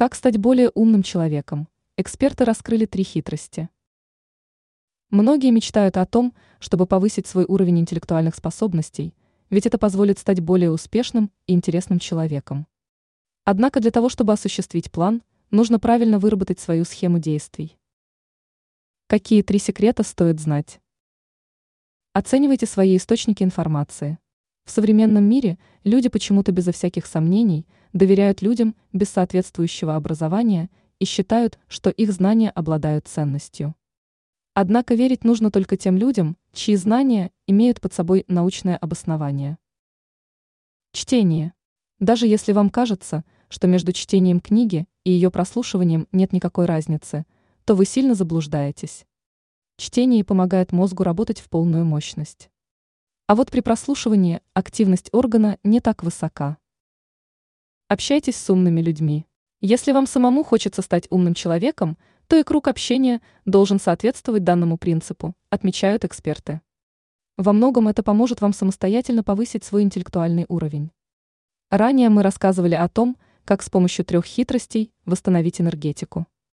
Как стать более умным человеком? Эксперты раскрыли три хитрости. Многие мечтают о том, чтобы повысить свой уровень интеллектуальных способностей, ведь это позволит стать более успешным и интересным человеком. Однако для того, чтобы осуществить план, нужно правильно выработать свою схему действий. Какие три секрета стоит знать? Оценивайте свои источники информации. В современном мире люди почему-то безо всяких сомнений доверяют людям без соответствующего образования и считают, что их знания обладают ценностью. Однако верить нужно только тем людям, чьи знания имеют под собой научное обоснование. Чтение. Даже если вам кажется, что между чтением книги и ее прослушиванием нет никакой разницы, то вы сильно заблуждаетесь. Чтение помогает мозгу работать в полную мощность. А вот при прослушивании активность органа не так высока. Общайтесь с умными людьми. Если вам самому хочется стать умным человеком, то и круг общения должен соответствовать данному принципу, отмечают эксперты. Во многом это поможет вам самостоятельно повысить свой интеллектуальный уровень. Ранее мы рассказывали о том, как с помощью трех хитростей восстановить энергетику.